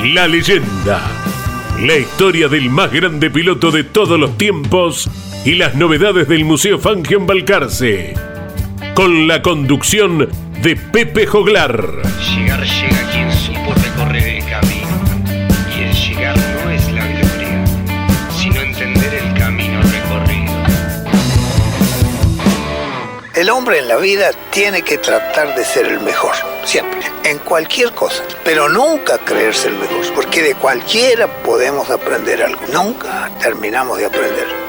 la leyenda. La historia del más grande piloto de todos los tiempos y las novedades del Museo Fangio en Balcarce. Con la conducción de Pepe Joglar. Llegar llega quien supo recorrer el camino. Y el llegar no es la gloria, sino entender el camino recorrido. El hombre en la vida tiene que tratar de ser el mejor, siempre, en cualquier cosa, pero nunca creerse el mejor, porque de cualquiera podemos aprender algo, nunca terminamos de aprender.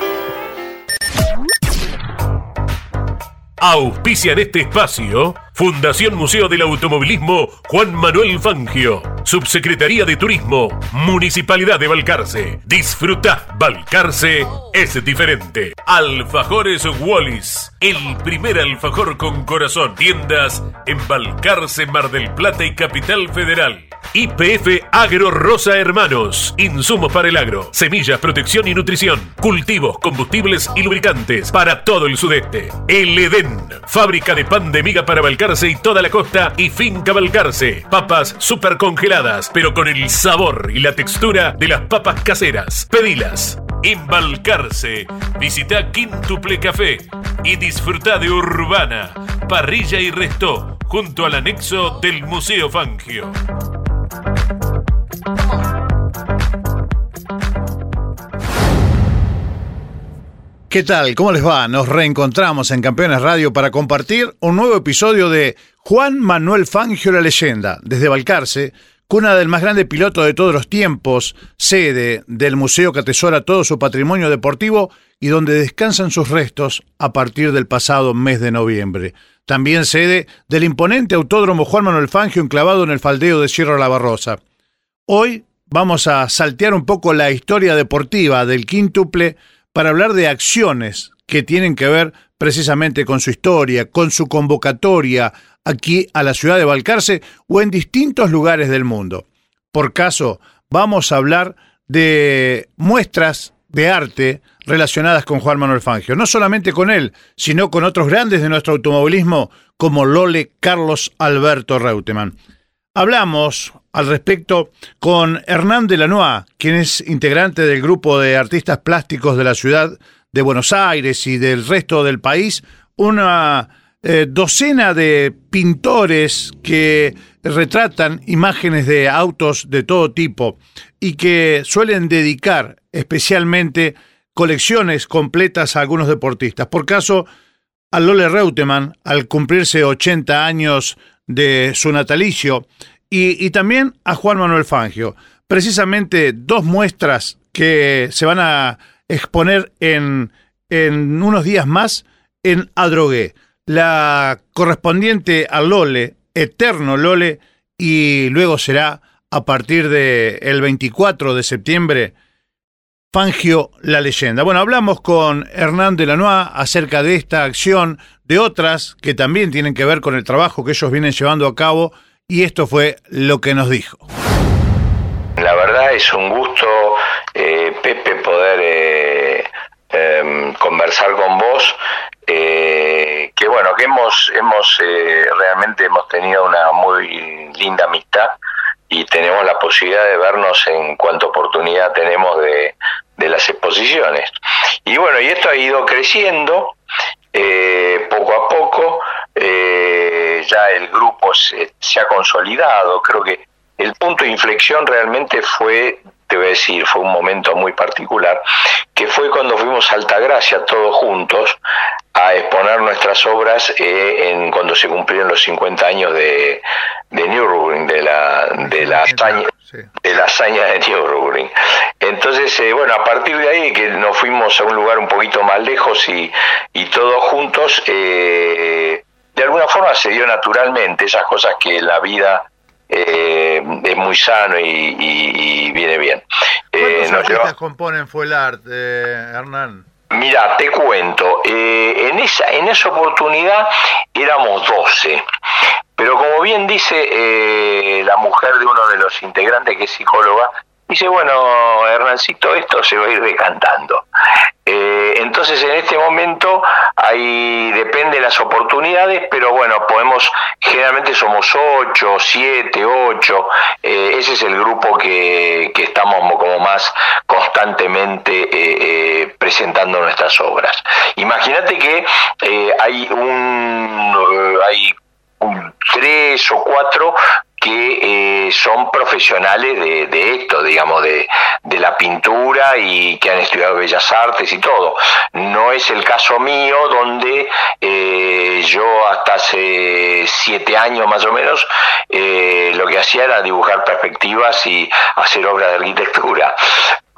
Auspician este espacio Fundación Museo del Automovilismo Juan Manuel Fangio, Subsecretaría de Turismo, Municipalidad de Balcarce. Disfruta, Balcarce es diferente. Alfajores Wallis, el primer alfajor con corazón. Tiendas en Balcarce, Mar del Plata y Capital Federal. IPF Agro Rosa Hermanos. Insumos para el agro. Semillas, protección y nutrición. Cultivos, combustibles y lubricantes para todo el sudeste. El Edén. Fábrica de pan de miga para Balcarce y toda la costa. Y Finca Balcarce. Papas super congeladas, pero con el sabor y la textura de las papas caseras. Pedilas. En Balcarce, visita Quintuple Café y disfruta de Urbana, Parrilla y Resto, junto al anexo del Museo Fangio. ¿Qué tal? ¿Cómo les va? Nos reencontramos en Campeones Radio para compartir un nuevo episodio de Juan Manuel Fangio la leyenda, desde Balcarce, cuna del más grande piloto de todos los tiempos, sede del museo que atesora todo su patrimonio deportivo y donde descansan sus restos a partir del pasado mes de noviembre. También sede del imponente autódromo Juan Manuel Fangio enclavado en el faldeo de Sierra La Barrosa. Hoy vamos a saltear un poco la historia deportiva del quíntuple para hablar de acciones que tienen que ver precisamente con su historia, con su convocatoria aquí a la ciudad de Balcarce o en distintos lugares del mundo. Por caso, vamos a hablar de muestras de arte relacionadas con Juan Manuel Fangio. No solamente con él, sino con otros grandes de nuestro automovilismo como Lole Carlos Alberto Reutemann. Hablamos al respecto con Hernán de Lanois, quien es integrante del grupo de artistas plásticos de la ciudad de Buenos Aires y del resto del país, una eh, docena de pintores que retratan imágenes de autos de todo tipo y que suelen dedicar especialmente colecciones completas a algunos deportistas. Por caso, a Lole Reutemann, al cumplirse 80 años de su natalicio, y, y también a Juan Manuel Fangio. Precisamente dos muestras que se van a exponer en, en unos días más en Adrogué. La correspondiente a Lole, Eterno Lole, y luego será a partir del el 24 de septiembre Fangio la leyenda. Bueno, hablamos con Hernán de Lanois acerca de esta acción, de otras que también tienen que ver con el trabajo que ellos vienen llevando a cabo, y esto fue lo que nos dijo. La verdad es un gusto, eh, Pepe, poder eh, em, conversar con vos. Eh, que bueno, que hemos, hemos realmente hemos tenido una muy linda amistad y tenemos la posibilidad de vernos en cuanto oportunidad tenemos de, de las exposiciones. Y bueno, y esto ha ido creciendo poco a poco. ya el grupo se, se ha consolidado, creo que el punto de inflexión realmente fue, te voy a decir, fue un momento muy particular, que fue cuando fuimos a Altagracia todos juntos a exponer nuestras obras eh, en cuando se cumplieron los 50 años de, de Nürburgring, de la, de la hazaña, de la hazaña de Nürburgring. Entonces, eh, bueno, a partir de ahí que nos fuimos a un lugar un poquito más lejos y, y todos juntos, eh, de alguna forma se dio naturalmente esas cosas que la vida eh, es muy sano y, viene bien. ¿Cuántos eh, artistas componen Fuelart, eh, Hernán? Mira, te cuento, eh, en, esa, en esa oportunidad éramos 12, pero como bien dice la mujer de uno de los integrantes que es psicóloga, dice, bueno, Hernancito, esto se va a ir decantando. Eh, entonces en este momento ahí depende de las oportunidades, pero bueno, podemos, generalmente somos ocho, siete, ocho, eh, ese es el grupo que, que estamos como más constantemente eh, presentando nuestras obras. Imagínate que hay un, hay tres o cuatro que eh, son profesionales de, esto, digamos, de, la pintura y que han estudiado bellas artes y todo. No es el caso mío donde eh, yo hasta hace siete años más o menos eh, lo que hacía era dibujar perspectivas y hacer obras de arquitectura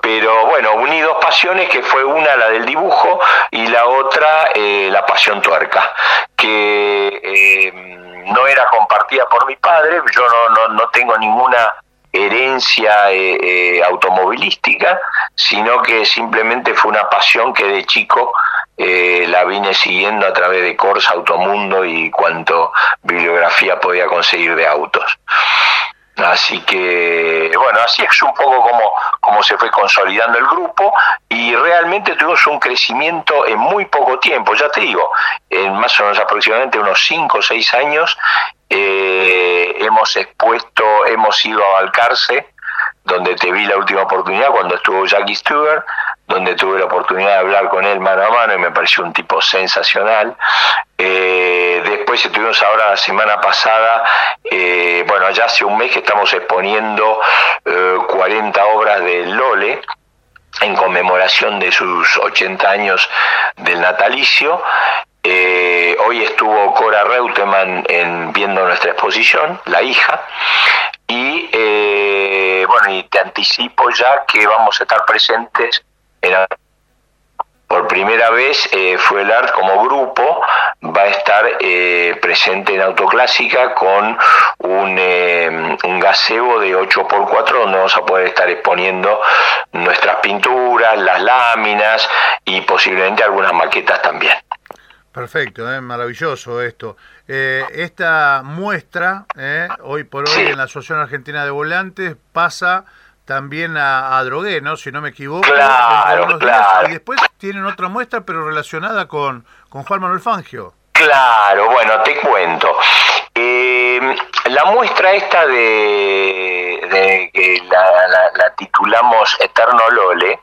pero bueno, uní dos pasiones, que fue una la del dibujo y la otra la pasión tuerca, que no era compartida por mi padre, yo no, no, no tengo ninguna herencia eh, eh, automovilística, sino que simplemente fue una pasión que de chico eh, la vine siguiendo a través de Corsa, Automundo y cuanto bibliografía podía conseguir de autos. Así que, bueno, así es un poco como, como se fue consolidando el grupo y realmente tuvimos un crecimiento en muy poco tiempo, ya te digo, en más o menos aproximadamente unos 5 o 6 años eh, hemos expuesto, hemos ido a Balcarce, donde te vi la última oportunidad cuando estuvo Jackie Stewart, donde tuve la oportunidad de hablar con él mano a mano y me pareció un tipo sensacional. Eh, después estuvimos ahora la semana pasada, eh, bueno, ya hace un mes que estamos exponiendo 40 eh, obras de Lole en conmemoración de sus 80 años del natalicio. hoy estuvo Cora Reutemann en, viendo nuestra exposición, la hija, y bueno, y te anticipo ya que vamos a estar presentes por primera vez eh, Fuelart como grupo va a estar eh, presente en Autoclásica con un, eh, un de 8x4 donde vamos a poder estar exponiendo nuestras pinturas, las láminas y posiblemente algunas maquetas también. Perfecto, eh, maravilloso esto. esta muestra, hoy por hoy en la Asociación Argentina de Volantes, pasa también a, a Drogué, ¿no? Si no me equivoco. Claro, claro. y después tienen otra muestra, pero relacionada con, con Juan Manuel Fangio. Claro, bueno, te cuento. Eh, la muestra esta de, que la, titulamos Eterno Lole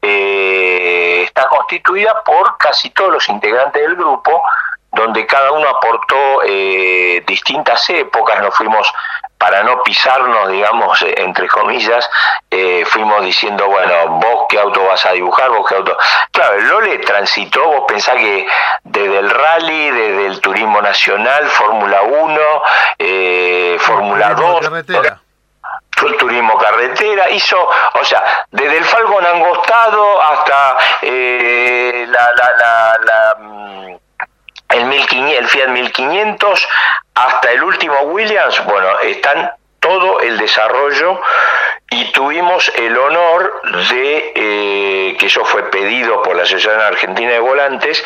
eh, está constituida por casi todos los integrantes del grupo, donde cada uno aportó eh, distintas épocas, nos fuimos para no pisarnos, digamos, eh, entre comillas, eh, fuimos diciendo, bueno, vos qué auto vas a dibujar, vos qué auto... Claro, el Lole transitó, vos pensás que desde el rally, desde el turismo nacional, Fórmula 1, eh, Fórmula 2... El turismo carretera, hizo, o sea, desde el Falcon Angostado hasta la, la, la mm, el, 1500, el Fiat 1500 hasta el último Williams, bueno, están todo el desarrollo y tuvimos el honor de, eh, que eso fue pedido por la Asociación Argentina de Volantes,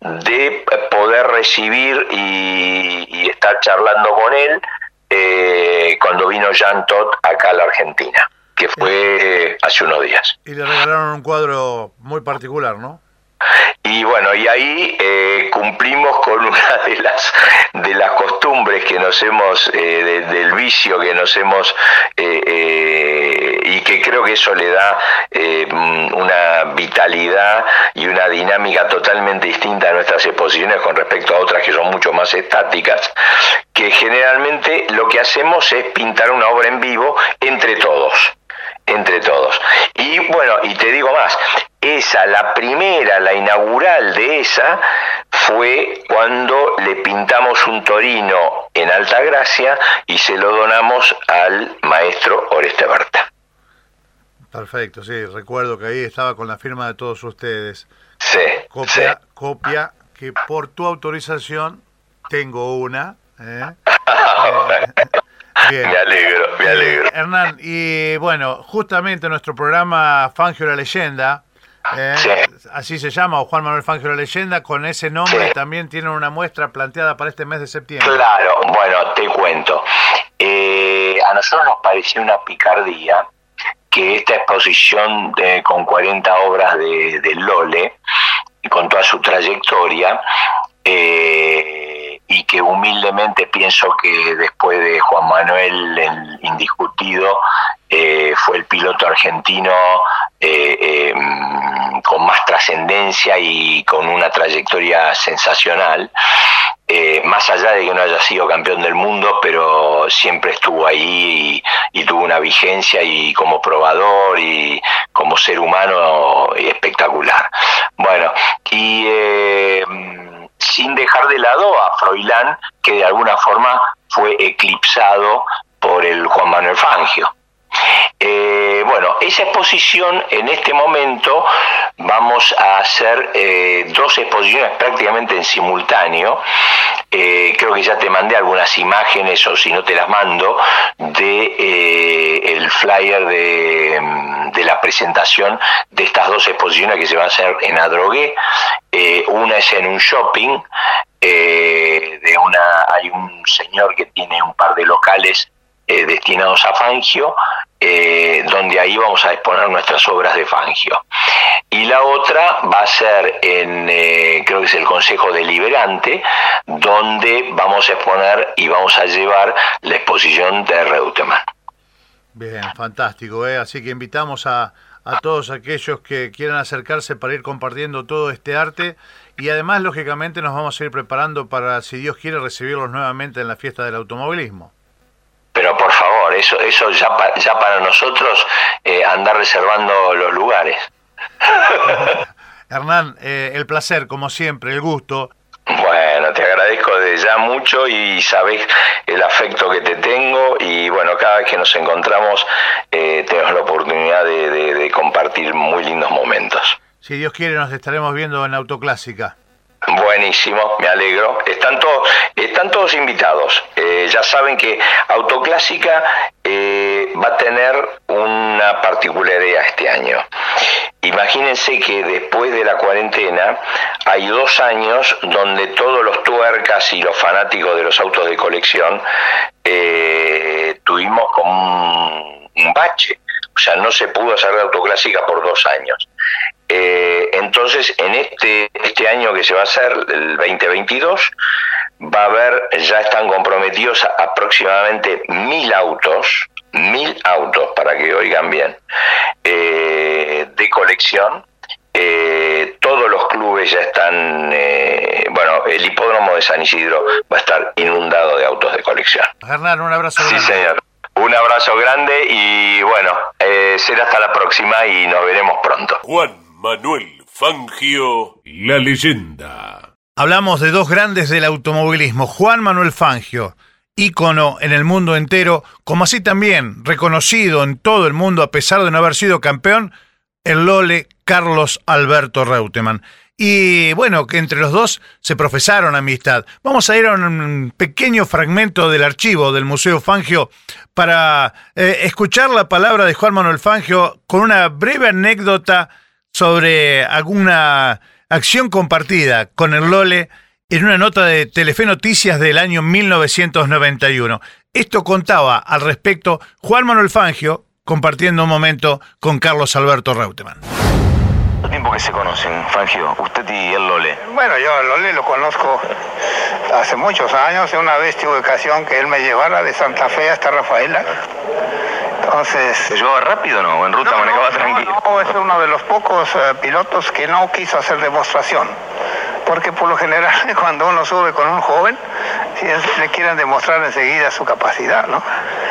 de poder recibir y, estar charlando con él eh, cuando vino Jean Todt acá a la Argentina. que fue hace unos días. Y le regalaron un cuadro muy particular, ¿no? Y bueno, y ahí eh, cumplimos con una de las de las costumbres que nos hemos, eh, del vicio que nos hemos, eh, y que creo que eso le da una vitalidad y una dinámica totalmente distinta a nuestras exposiciones con respecto a otras que son mucho más estáticas, que generalmente lo que hacemos es pintar una obra en vivo entre todos entre todos. Y bueno, y te digo más, esa, la primera, la inaugural de esa, fue cuando le pintamos un torino en Alta Gracia y se lo donamos al maestro Oreste Berta. Perfecto, sí, recuerdo que ahí estaba con la firma de todos ustedes. Sí. Copia, copia que por tu autorización tengo una. ¿eh? Me alegro, me alegro. Hernán, y bueno, justamente nuestro programa Fangio la Leyenda, eh, así se llama, o Juan Manuel Fangio la Leyenda, con ese nombre también tiene una muestra planteada para este mes de septiembre. Claro, bueno, te cuento. Eh, a nosotros nos pareció una picardía que esta exposición de, con 40 obras de, de Lole, y con toda su trayectoria, eh, y que humildemente pienso que después de Juan Manuel, el indiscutido, eh, fue el piloto argentino eh, em, con más trascendencia y con una trayectoria sensacional. Eh, más allá de que no haya sido campeón del mundo, pero siempre estuvo ahí y, y, tuvo una vigencia y como probador y como ser humano espectacular. Bueno, y sin dejar de lado a Froilán, que de alguna forma fue eclipsado por el Juan Manuel Fangio. Eh, bueno, esa exposición en este momento vamos a hacer eh, dos exposiciones prácticamente en simultáneo. Eh, creo que ya te mandé algunas imágenes o si no te las mando de el flyer de, de, la presentación de estas dos exposiciones que se van a hacer en Adrogué. una es en un shopping de una hay un señor que tiene un par de locales eh, destinados a Fangio, eh, donde ahí vamos a exponer nuestras obras de Fangio. Y la otra va a ser en, eh, creo que es el Consejo Deliberante, donde vamos a exponer y vamos a llevar la exposición de Reutemann. Bien, fantástico, así que invitamos a, a todos aquellos que quieran acercarse para ir compartiendo todo este arte y además, lógicamente, nos vamos a ir preparando para, si Dios quiere, recibirlos nuevamente en la fiesta del automovilismo eso, eso ya, ya para nosotros eh, andar reservando los lugares. Hernán, eh, el placer, como siempre, el gusto. Bueno, te agradezco de ya mucho y sabes el afecto que te tengo y bueno, cada vez que nos encontramos eh, tenemos la oportunidad de, de compartir muy lindos momentos. Si Dios quiere, nos estaremos viendo en Autoclásica. Buenísimo, me alegro. Están, todos, están todos invitados. Eh, ya saben que Autoclásica eh, va a tener una particularidad este año. Imagínense que después de la cuarentena hay dos años donde todos los tuercas y los fanáticos de los autos de colección eh, tuvimos como un bache. O sea, no se pudo hacer de autoclásica por dos años. Eh, entonces, en este, este año que se va a hacer, el 2022, va a haber, ya están comprometidos aproximadamente mil autos, mil autos, para que oigan bien, eh, de colección. Eh, todos los clubes ya están, bueno, el hipódromo de San Isidro va a estar inundado de autos de colección. Hernán, un abrazo. Sí, señor. Un abrazo grande y bueno, será hasta la próxima y nos veremos pronto. Juan Manuel Fangio, la leyenda. Hablamos de dos grandes del automovilismo, Juan Manuel Fangio, ícono en el mundo entero, como así también reconocido en todo el mundo a pesar de no haber sido campeón, el Lole Carlos Alberto Reutemann. Y bueno, que entre los dos se profesaron amistad. Vamos a ir a un pequeño fragmento del archivo del Museo Fangio para eh, escuchar la palabra de Juan Manuel Fangio con una breve anécdota sobre alguna acción compartida con el Lole en una nota de Telefe Noticias del año 1991. Esto contaba al respecto Juan Manuel Fangio compartiendo un momento con Carlos Alberto Reutemann. ¿Cuánto tiempo que se conocen, Fangio? Usted y el Lole. Bueno, yo a Lole lo conozco hace muchos años. Una vez tuve ocasión que él me llevara de Santa Fe hasta Rafaela. Entonces... ¿Se llevaba rápido o no? ¿O en ruta No, manejaba no, tranquilo? no, es uno de los pocos eh, pilotos que no quiso hacer demostración. Porque por lo general cuando uno sube con un joven, es- le quieren demostrar enseguida su capacidad, ¿no?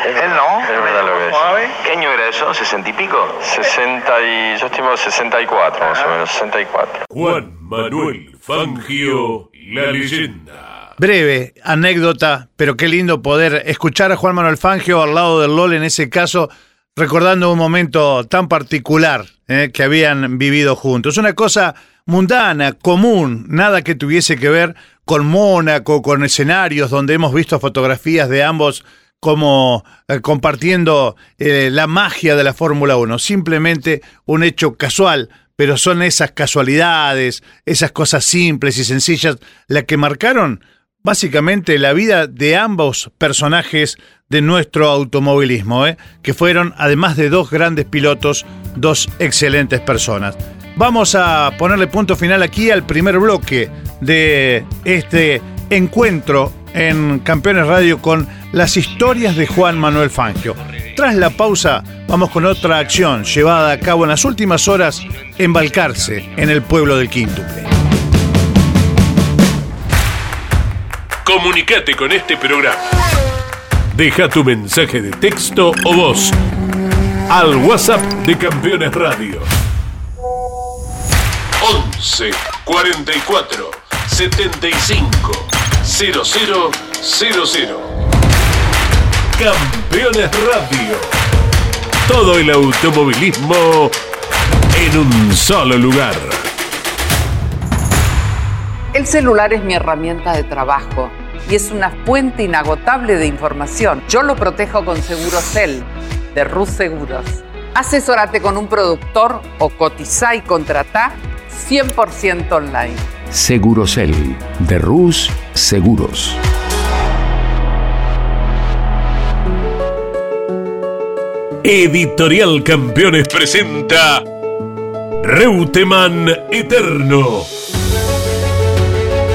Él no. Es verdad lo que es. Suave. ¿Qué año era eso? ¿60 y pico? 60 y yo estimo 64 más o menos, 64. Juan Manuel Fangio, la leyenda. Breve anécdota, pero qué lindo poder escuchar a Juan Manuel Fangio al lado del LOL en ese caso, recordando un momento tan particular eh, que habían vivido juntos. Una cosa mundana, común, nada que tuviese que ver con Mónaco, con escenarios donde hemos visto fotografías de ambos como eh, compartiendo eh, la magia de la Fórmula 1, simplemente un hecho casual, pero son esas casualidades, esas cosas simples y sencillas las que marcaron básicamente la vida de ambos personajes de nuestro automovilismo, ¿eh? que fueron, además de dos grandes pilotos, dos excelentes personas. Vamos a ponerle punto final aquí al primer bloque de este encuentro en Campeones Radio con las historias de Juan Manuel Fangio. Tras la pausa, vamos con otra acción llevada a cabo en las últimas horas en Balcarce, en el pueblo del Quíntuple. Comunicate con este programa. Deja tu mensaje de texto o voz al WhatsApp de Campeones Radio. 11 44 75 0000. Campeones Radio. Todo el automovilismo en un solo lugar. El celular es mi herramienta de trabajo y es una fuente inagotable de información. Yo lo protejo con Segurocel de Rus Seguros. Asesórate con un productor o cotiza y contrata 100% online. Segurocel de Rus Seguros. Editorial Campeones presenta Reutemann Eterno.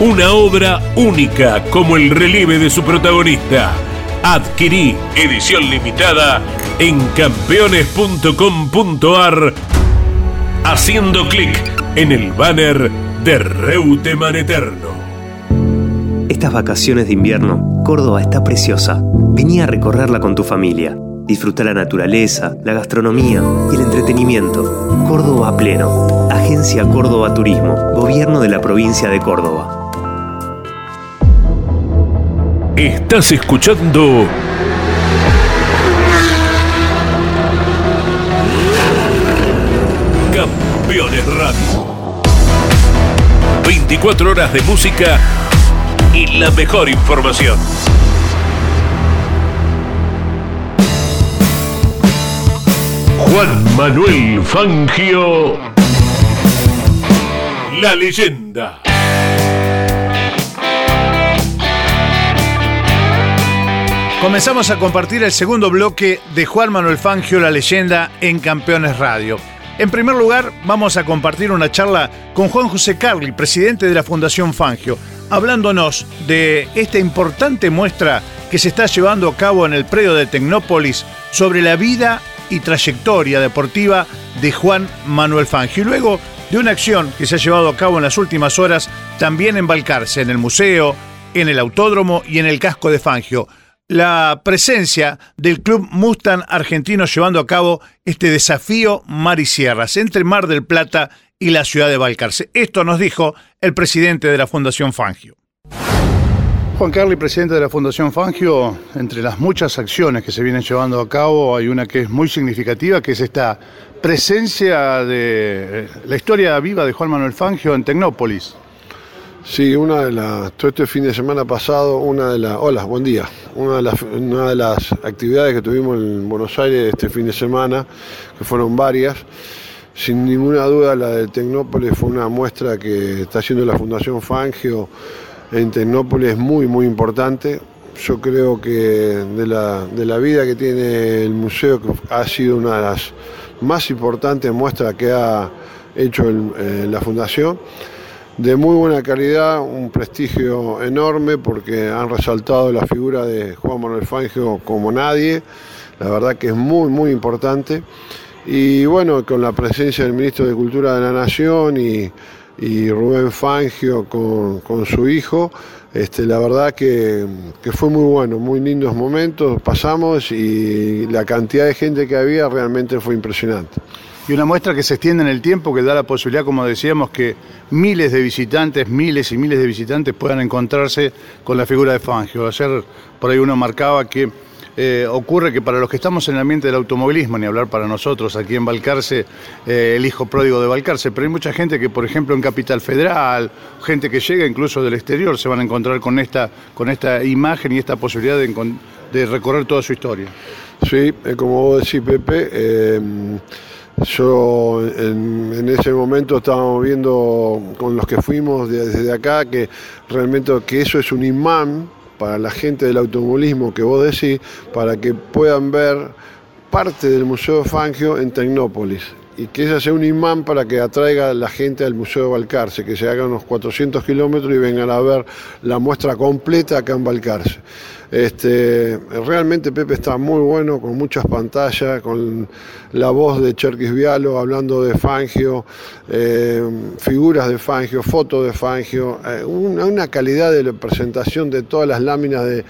una obra única como el relieve de su protagonista. Adquirí edición limitada en campeones.com.ar haciendo clic en el banner de Reutemann Eterno. Estas vacaciones de invierno, Córdoba está preciosa. Vení a recorrerla con tu familia. Disfruta la naturaleza, la gastronomía y el entretenimiento. Córdoba pleno. Agencia Córdoba Turismo. Gobierno de la provincia de Córdoba. Estás escuchando Campeones Radio. 24 horas de música y la mejor información. Juan Manuel Fangio. La leyenda. Comenzamos a compartir el segundo bloque de Juan Manuel Fangio, la leyenda en Campeones Radio. En primer lugar, vamos a compartir una charla con Juan José Carli, presidente de la Fundación Fangio, hablándonos de esta importante muestra que se está llevando a cabo en el predio de Tecnópolis sobre la vida y trayectoria deportiva de Juan Manuel Fangio. Y luego de una acción que se ha llevado a cabo en las últimas horas también en Balcarce, en el museo, en el autódromo y en el casco de Fangio la presencia del Club Mustang argentino llevando a cabo este desafío Mar y Sierras entre Mar del Plata y la ciudad de Balcarce. Esto nos dijo el presidente de la Fundación Fangio. Juan Carli, presidente de la Fundación Fangio, entre las muchas acciones que se vienen llevando a cabo hay una que es muy significativa, que es esta presencia de la historia viva de Juan Manuel Fangio en Tecnópolis. Sí, una de las, todo este fin de semana pasado, una de las, hola, buen día, una de las, actividades que tuvimos en Buenos Aires este fin de semana, que fueron varias, sin ninguna duda la de Tecnópolis fue una muestra que está haciendo la Fundación Fangio en Tecnópolis muy, muy importante. Yo creo que de la, de la vida que tiene el museo, que ha sido una de las más importantes muestras que ha hecho eh, la Fundación. De muy buena calidad, un prestigio enorme porque han resaltado la figura de Juan Manuel Fangio como nadie. La verdad que es muy, muy importante. Y bueno, con la presencia del ministro de Cultura de la Nación y, y Rubén Fangio con, con su hijo. Este, la verdad que, que, fue muy bueno, muy lindos momentos, pasamos y la cantidad de gente que había realmente fue impresionante. Y una muestra que se extiende en el tiempo, que da la posibilidad, como decíamos, que miles de visitantes, miles y miles de visitantes puedan encontrarse con la figura de Fangio. Ayer por ahí uno marcaba que eh, ocurre que para los que estamos en el ambiente del automovilismo, ni hablar para nosotros aquí en Balcarce, eh, el hijo pródigo de Balcarce, pero hay mucha gente que, por ejemplo, en Capital Federal, gente que llega incluso del exterior, se van a encontrar con esta, con esta imagen y esta posibilidad de, recorrer toda su historia. Sí, eh, como vos decís, Pepe. Yo en, ese momento estábamos viendo con los que fuimos desde acá que realmente que eso es un imán para la gente del automovilismo que vos decís, para que puedan ver parte del Museo Fangio en Tecnópolis y que ese sea un imán para que atraiga a la gente al Museo de Balcarce, que se hagan unos 400 kilómetros y vengan a ver la muestra completa acá en Balcarce. Este, realmente Pepe está muy bueno, con muchas pantallas, con la voz de Cherkis Vialo hablando de Fangio, eh, figuras de Fangio, fotos de Fangio, eh, una, calidad de la presentación de todas las láminas de,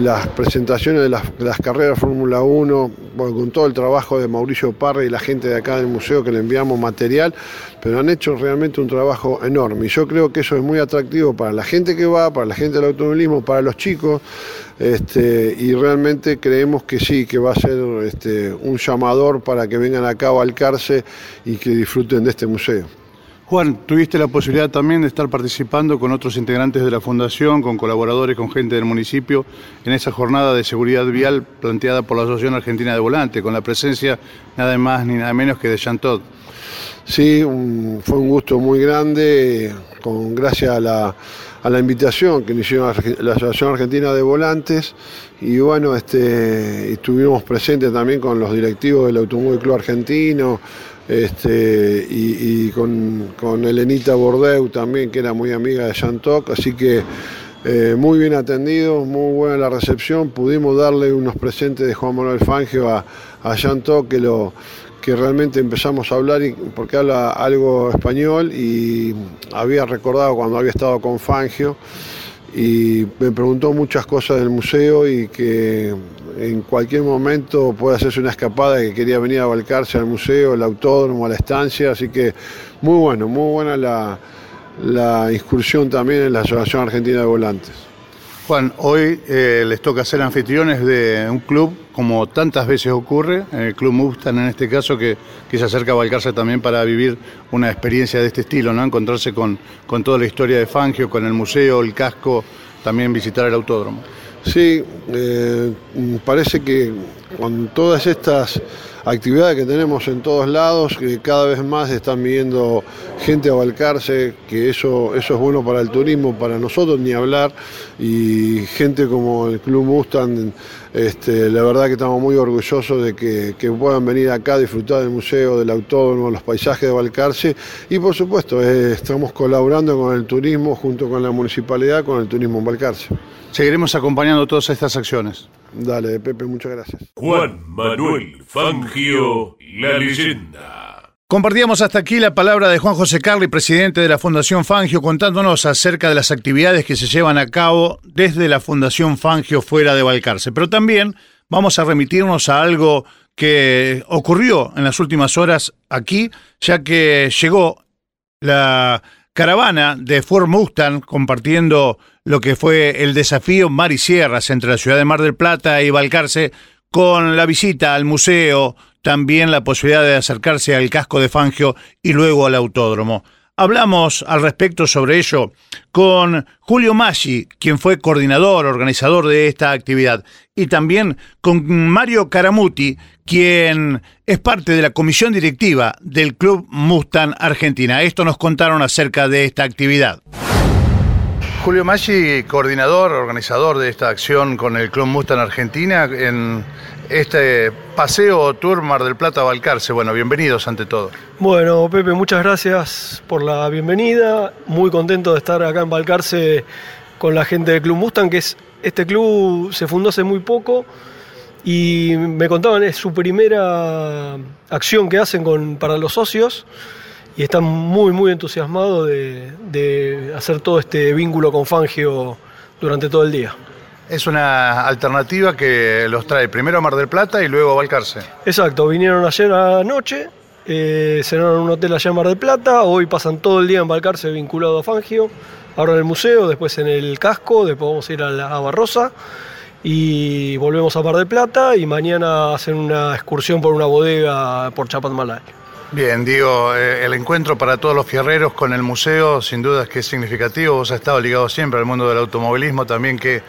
las presentaciones de las, carreras Fórmula 1, con todo el trabajo de Mauricio Parra y la gente de acá del museo que le enviamos material, pero han hecho realmente un trabajo enorme y yo creo que eso es muy atractivo para la gente que va, para la gente del automovilismo, para los chicos. Este, y realmente creemos que sí, que va a ser este, un llamador para que vengan acá a Balcarce y que disfruten de este museo. Juan, tuviste la posibilidad también de estar participando con otros integrantes de la Fundación, con colaboradores, con gente del municipio, en esa jornada de seguridad vial planteada por la Asociación Argentina de Volante, con la presencia nada más ni nada menos que de Chantot. Sí, fue un gusto muy grande, con gracias a la a la invitación que nos hicieron la Asociación Argentina de Volantes. Y bueno, este, estuvimos presentes también con los directivos del Automóvil Club Argentino este, y, con, con, Elenita Bordeu también, que era muy amiga de Chantoc, así que eh, muy bien atendido, muy buena la recepción, pudimos darle unos presentes de Juan Manuel Fangio a, a que lo que realmente empezamos a hablar porque habla algo español y había recordado cuando había estado con Fangio y me preguntó muchas cosas del museo y que en cualquier momento puede hacerse una escapada que quería venir a Balcarce al museo, al autódromo, a la estancia, así que muy bueno, muy buena la, la incursión también en la Asociación Argentina de Volantes. Juan, hoy eh, les toca ser anfitriones de un club, como tantas veces ocurre, el Club Mustang en este caso, que, se acerca a Balcarce también para vivir una experiencia de este estilo, ¿no? Encontrarse con, con toda la historia de Fangio, con el museo, el casco, también visitar el autódromo. Sí, eh, parece que con todas estas actividades que tenemos en todos lados, que cada vez más están viendo gente a que eso, eso es bueno para el turismo, para nosotros ni hablar, y gente como el Club Mustang, este, la verdad que estamos muy orgullosos de que, puedan venir acá a disfrutar del museo, del autódromo, los paisajes de Balcarce, y por supuesto eh, estamos colaborando con el turismo junto con la municipalidad, con el turismo en Balcarce. Seguiremos acompañando todas estas acciones. Dale, Pepe, muchas gracias. Juan Manuel Fangio, la leyenda. Compartíamos hasta aquí la palabra de Juan José Carli, presidente de la Fundación Fangio, contándonos acerca de las actividades que se llevan a cabo desde la Fundación Fangio fuera de Balcarce. Pero también vamos a remitirnos a algo que ocurrió en las últimas horas aquí, ya que llegó la caravana de Ford Mustang compartiendo lo que fue el desafío Mar y Sierras entre la ciudad de Mar del Plata y Balcarce, con la visita al museo, también la posibilidad de acercarse al casco de Fangio y luego al autódromo. Hablamos al respecto sobre ello con Julio Maggi, quien fue coordinador, organizador de esta actividad, y también con Mario Caramuti, quien es parte de la comisión directiva del Club Mustang Argentina. Esto nos contaron acerca de esta actividad. Julio Maggi, coordinador, organizador de esta acción con el Club Mustang Argentina en este paseo Tour Mar del Plata Balcarce. Bueno, bienvenidos ante todo. Bueno, Pepe, muchas gracias por la bienvenida. Muy contento de estar acá en Balcarce con la gente del Club Mustang, que es este club se fundó hace muy poco y me contaban es su primera acción que hacen con, para los socios y están muy muy entusiasmados de, de hacer todo este vínculo con Fangio durante todo el día. Es una alternativa que los trae primero a Mar del Plata y luego a Balcarce. Exacto, vinieron ayer anoche, eh, cenaron en un hotel allá en Mar del Plata, hoy pasan todo el día en Balcarce vinculado a Fangio, ahora en el museo, después en el casco, después vamos a ir a, la, a Barrosa y volvemos a Mar del Plata y mañana hacen una excursión por una bodega por Chapadmalal. Bien, digo, eh, el encuentro para todos los fierreros con el museo sin duda es que es significativo, vos has estado ligado siempre al mundo del automovilismo también, que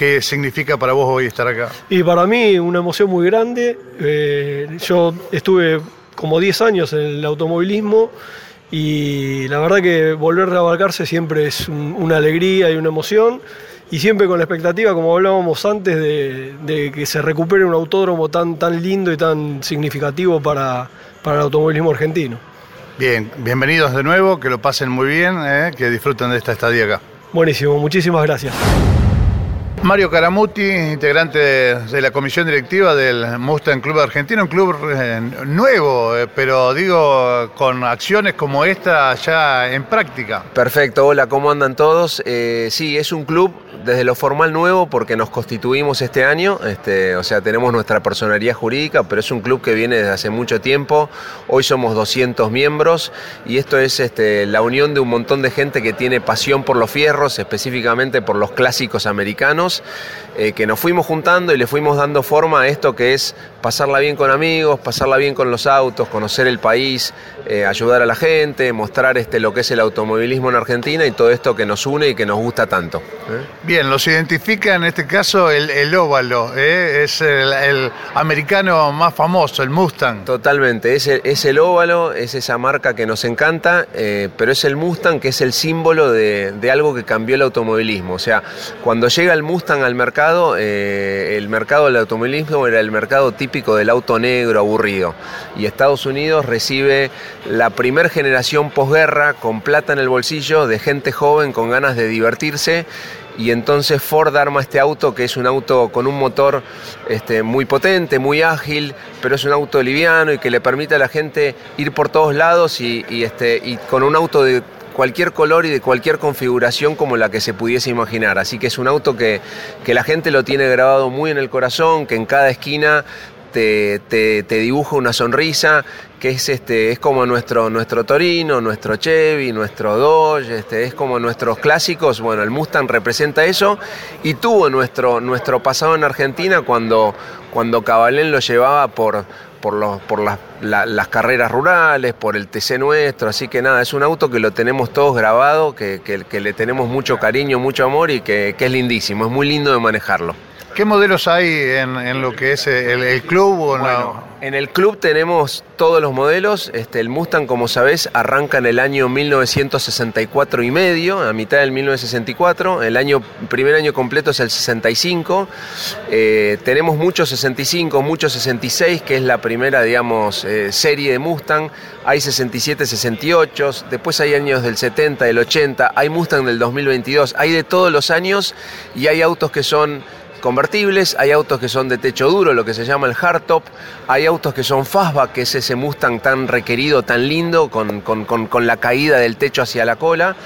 ¿Qué significa para vos hoy estar acá? Y para mí una emoción muy grande. Eh, yo estuve como 10 años en el automovilismo y la verdad que volver a abarcarse siempre es un, una alegría y una emoción y siempre con la expectativa, como hablábamos antes, de, de, que se recupere un autódromo tan, tan lindo y tan significativo para, para el automovilismo argentino. Bien, bienvenidos de nuevo, que lo pasen muy bien, eh, que disfruten de esta estadía acá. Buenísimo, muchísimas gracias. Mario Caramuti, integrante de la comisión directiva del Mustang Club Argentino, un club eh, nuevo, eh, pero digo, con acciones como esta ya en práctica. Perfecto, hola, ¿cómo andan todos? Eh, sí, es un club desde lo formal nuevo porque nos constituimos este año, este, o sea, tenemos nuestra personalidad jurídica, pero es un club que viene desde hace mucho tiempo, hoy somos 200 miembros y esto es este, la unión de un montón de gente que tiene pasión por los fierros, específicamente por los clásicos americanos eh, que nos fuimos juntando y le fuimos dando forma a esto que es pasarla bien con amigos, pasarla bien con los autos, conocer el país, eh, ayudar a la gente, mostrar este, lo que es el automovilismo en Argentina y todo esto que nos une y que nos gusta tanto. ¿eh? Bien, los identifica en este caso el, el óvalo, es el, el, americano más famoso, el Mustang. Totalmente, es el, es el óvalo, es esa marca que nos encanta, pero es el Mustang que es el símbolo de, de, algo que cambió el automovilismo. O sea, cuando llega el Mustang al mercado, el mercado del automovilismo era el mercado típico del auto negro aburrido. Y Estados Unidos recibe la primer generación posguerra con plata en el bolsillo de gente joven con ganas de divertirse y entonces Ford arma este auto que es un auto con un motor este, muy potente, muy ágil, pero es un auto liviano y que le permite a la gente ir por todos lados y, este, y con un auto de cualquier color y de cualquier configuración como la que se pudiese imaginar. Así que es un auto que, que la gente lo tiene grabado muy en el corazón, que en cada esquina te, te, dibuja una sonrisa, que es, este, es como nuestro, nuestro Torino, nuestro Chevy, nuestro Dodge, este, es como nuestros clásicos. Bueno, el Mustang representa eso y tuvo nuestro, nuestro pasado en Argentina cuando, cuando Cabalén lo llevaba por, por, los, por las, la, las, carreras rurales, por el TC nuestro, así que nada, es un auto que lo tenemos todos grabado, que, que, que le tenemos mucho cariño, mucho amor y que, que es lindísimo, es muy lindo de manejarlo. ¿Qué modelos hay en, lo que es el, el club? O bueno, no? En el club tenemos todos los modelos. Este, el Mustang, como sabés, arranca en el año 1964 y medio, a mitad del 1964. El año, primer año completo es el 65. Eh, tenemos muchos 65, muchos 66, que es la primera, digamos, eh, serie de Mustang. Hay 67, 68. Después hay años del 70, del 80. Hay Mustang del 2022. Hay de todos los años y hay autos que son convertibles, hay autos que son de techo duro, lo que se llama el hardtop, hay autos que son fastback, que es ese Mustang tan requerido, tan lindo, con, con, con, la caída del techo hacia la cola,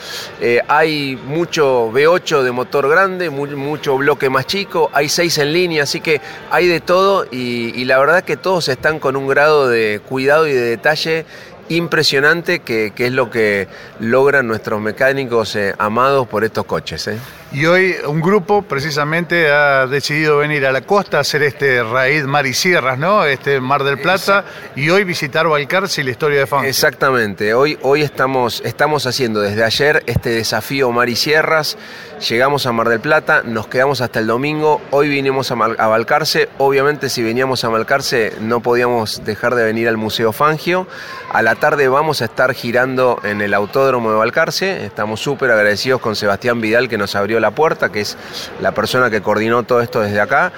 eh, hay mucho V8 de motor grande, mucho bloque más chico, hay 6 en línea, así que hay de todo y, la verdad que todos están con un grado de cuidado y de detalle impresionante que, que es lo que logran nuestros mecánicos eh, amados por estos coches. ¿eh? Y hoy un grupo precisamente ha decidido venir a la costa a hacer este raíz mar y sierras, ¿no? Este Mar del Plata y hoy visitar Balcarce y la historia de Fangio. Exactamente, hoy, hoy estamos, estamos haciendo desde ayer este desafío mar y sierras, llegamos a Mar del Plata, nos quedamos hasta el domingo, hoy vinimos a, Mal- a Balcarce, obviamente si veníamos a Balcarce no podíamos dejar de venir al Museo Fangio, a la tarde vamos a estar girando en el Autódromo de Balcarce, estamos súper agradecidos con Sebastián Vidal que nos abrió la puerta, que es la persona que coordinó todo esto desde acá.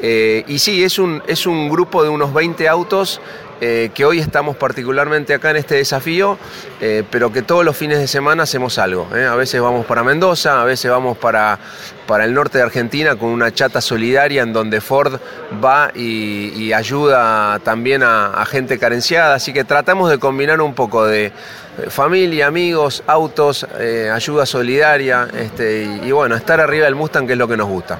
Eh, y sí, es un, es un grupo de unos 20 autos eh, que hoy estamos particularmente acá en este desafío, eh, pero que todos los fines de semana hacemos algo. ¿eh? A veces vamos para Mendoza, a veces vamos para, para el norte de Argentina con una chata solidaria en donde Ford va y, ayuda también a, gente carenciada, así que tratamos de combinar un poco de familia, amigos, autos, ayuda solidaria este, y, y bueno, estar arriba del Mustang que es lo que nos gusta.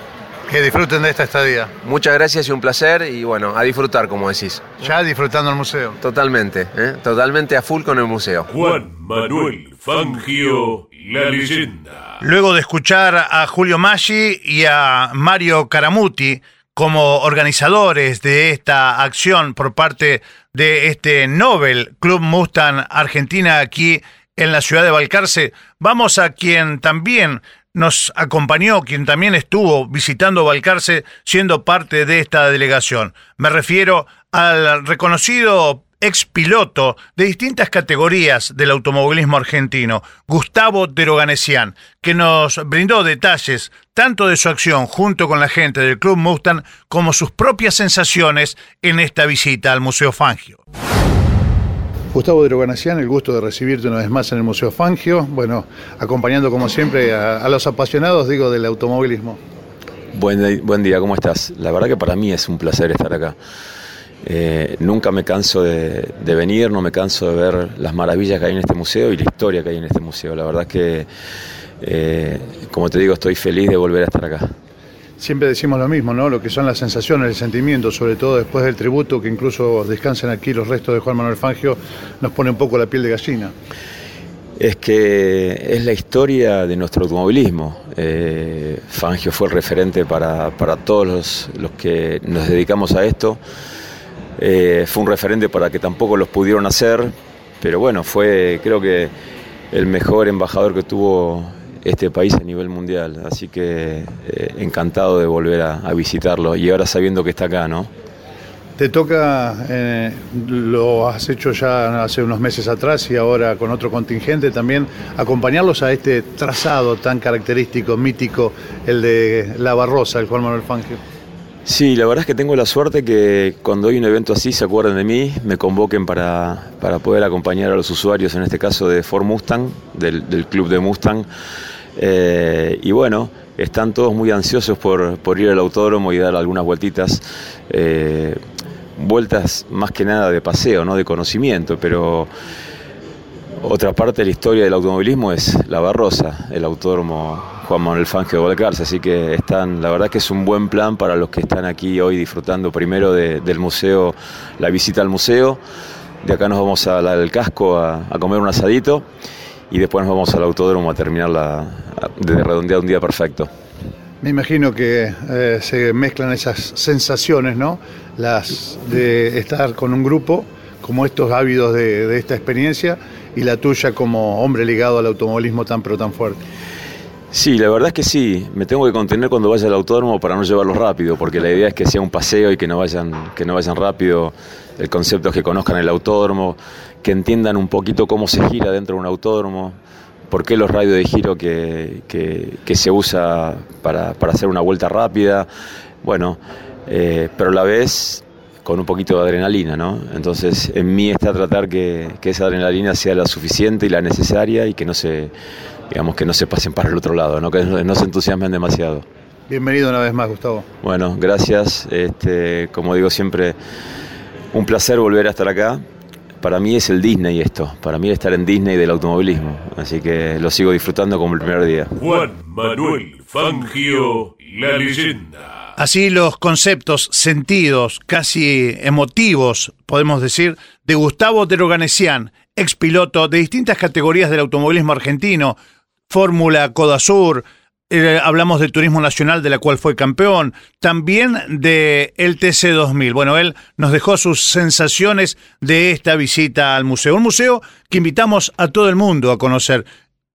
Que disfruten de esta estadía. Muchas gracias y un placer y bueno, a disfrutar como decís. Ya disfrutando el museo. Totalmente, ¿eh? totalmente a full con el museo. Juan Manuel Fangio, la leyenda. Luego de escuchar a Julio Maggi y a Mario Caramuti como organizadores de esta acción por parte de este Nobel Club Mustang Argentina aquí en la ciudad de Balcarce, vamos a quien también nos acompañó, quien también estuvo visitando Balcarce siendo parte de esta delegación. Me refiero al reconocido ex piloto de distintas categorías del automovilismo argentino, Gustavo Deroganesian, que nos brindó detalles tanto de su acción junto con la gente del Club Mustang como sus propias sensaciones en esta visita al Museo Fangio. Gustavo Deroganesian, el gusto de recibirte una vez más en el Museo Fangio, bueno, acompañando como siempre a, los apasionados, digo, del automovilismo. Buen, día, ¿cómo estás? La verdad que para mí es un placer estar acá. Eh, nunca me canso de, de venir, no me canso de ver las maravillas que hay en este museo y la historia que hay en este museo. La verdad que, eh, como te digo, estoy feliz de volver a estar acá. Siempre decimos lo mismo, ¿no? Lo que son las sensaciones, el sentimiento, sobre todo después del tributo, que incluso descansen aquí los restos de Juan Manuel Fangio, nos pone un poco la piel de gallina. Es que es la historia de nuestro automovilismo. Eh, Fangio fue el referente para, para todos los, los que nos dedicamos a esto. Eh, fue un referente para que tampoco los pudieron hacer, pero bueno, fue creo que el mejor embajador que tuvo este país a nivel mundial. Así que eh, encantado de volver a, a visitarlo y ahora sabiendo que está acá, ¿no? Te toca, eh, lo has hecho ya hace unos meses atrás y ahora con otro contingente también, acompañarlos a este trazado tan característico, mítico, el de La Barrosa, el Juan Manuel Fangio. Sí, la verdad es que tengo la suerte que cuando hay un evento así se acuerden de mí, me convoquen para, para poder acompañar a los usuarios, en este caso de Ford Mustang, del, del club de Mustang. Eh, y bueno, están todos muy ansiosos por, por ir al autódromo y dar algunas vueltitas. eh, vueltas más que nada de paseo, no de conocimiento, pero otra parte de la historia del automovilismo es La Barrosa, el autódromo Juan Manuel Fangio de Balcarce, así que están, la verdad que es un buen plan para los que están aquí hoy disfrutando primero de- del museo, la visita al museo, de acá nos vamos al casco a, comer un asadito y después nos vamos al autódromo a terminar la, de redondear un día perfecto. Me imagino que eh, se mezclan esas sensaciones, ¿no? Las de estar con un grupo como estos ávidos de, de esta experiencia y la tuya como hombre ligado al automovilismo tan pero tan fuerte. Sí, la verdad es que sí. Me tengo que contener cuando vaya al autódromo para no llevarlos rápido, porque la idea es que sea un paseo y que no vayan, que no vayan rápido. El concepto es que conozcan el autódromo, que entiendan un poquito cómo se gira dentro de un autódromo, por qué los radios de giro que, que- que se usa para, para hacer una vuelta rápida. Bueno, eh, pero a la vez con un poquito de adrenalina, ¿no? Entonces, en mí está tratar que, que esa adrenalina sea la suficiente y la necesaria y que no se, digamos, que no se pasen para el otro lado, ¿no? Que no, no se entusiasmen demasiado. Bienvenido una vez más, Gustavo. Bueno, gracias. Este, como digo siempre, un placer volver a estar acá. Para mí es el Disney esto, para mí es estar en Disney del automovilismo, así que lo sigo disfrutando como el primer día. Juan Manuel Fangio, la leyenda. Así los conceptos, sentidos, casi emotivos, podemos decir, de Gustavo Deroganesian, expiloto de distintas categorías del automovilismo argentino, Fórmula, Codasur, eh, hablamos del Turismo Nacional, de la cual fue campeón, también de el TC 2000. Bueno, él nos dejó sus sensaciones de esta visita al museo. Un museo que invitamos a todo el mundo a conocer.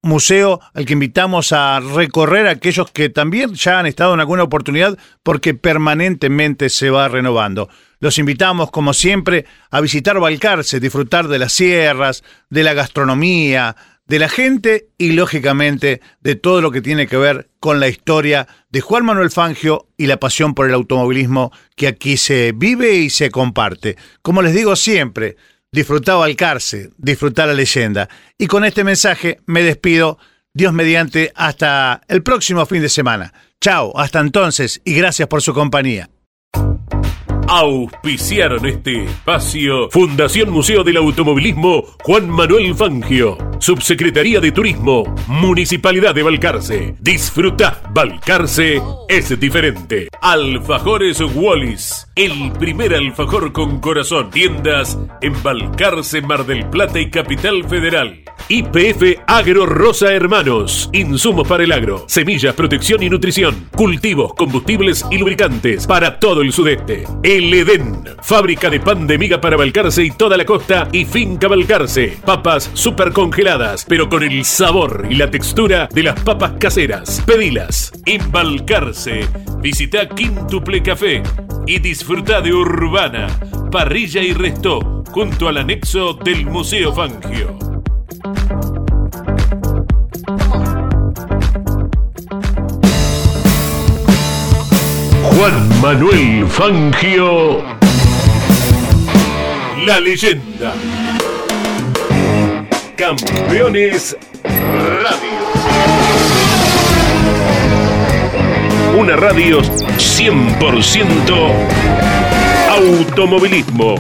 Museo al que invitamos a recorrer a aquellos que también ya han estado en alguna oportunidad porque permanentemente se va renovando. Los invitamos, como siempre, a visitar Balcarce, disfrutar de las sierras, de la gastronomía, de la gente y lógicamente de todo lo que tiene que ver con la historia de Juan Manuel Fangio y la pasión por el automovilismo que aquí se vive y se comparte. Como les digo siempre, disfrutar Balcarce, disfrutar la leyenda. Y con este mensaje me despido, Dios mediante, hasta el próximo fin de semana. Chao, hasta entonces y gracias por su compañía. Auspiciaron este espacio Fundación Museo del Automovilismo Juan Manuel Fangio, Subsecretaría de Turismo, Municipalidad de Balcarce. Disfruta, Balcarce es diferente. Alfajores Wallis, el primer alfajor con corazón. Tiendas en Balcarce, Mar del Plata y Capital Federal. IPF Agro Rosa Hermanos, insumos para el agro, semillas, protección y nutrición, cultivos, combustibles y lubricantes para todo el sudeste. El Edén, fábrica de pan de miga para Balcarce y toda la costa y finca Balcarce. Papas super congeladas, pero con el sabor y la textura de las papas caseras. Pedilas. En Balcarce, visita Quintuple Café y disfruta de Urbana, parrilla y resto, junto al anexo del Museo Fangio. Juan Manuel Fangio, la leyenda. Campeones Radio. Una radio 100% automovilismo.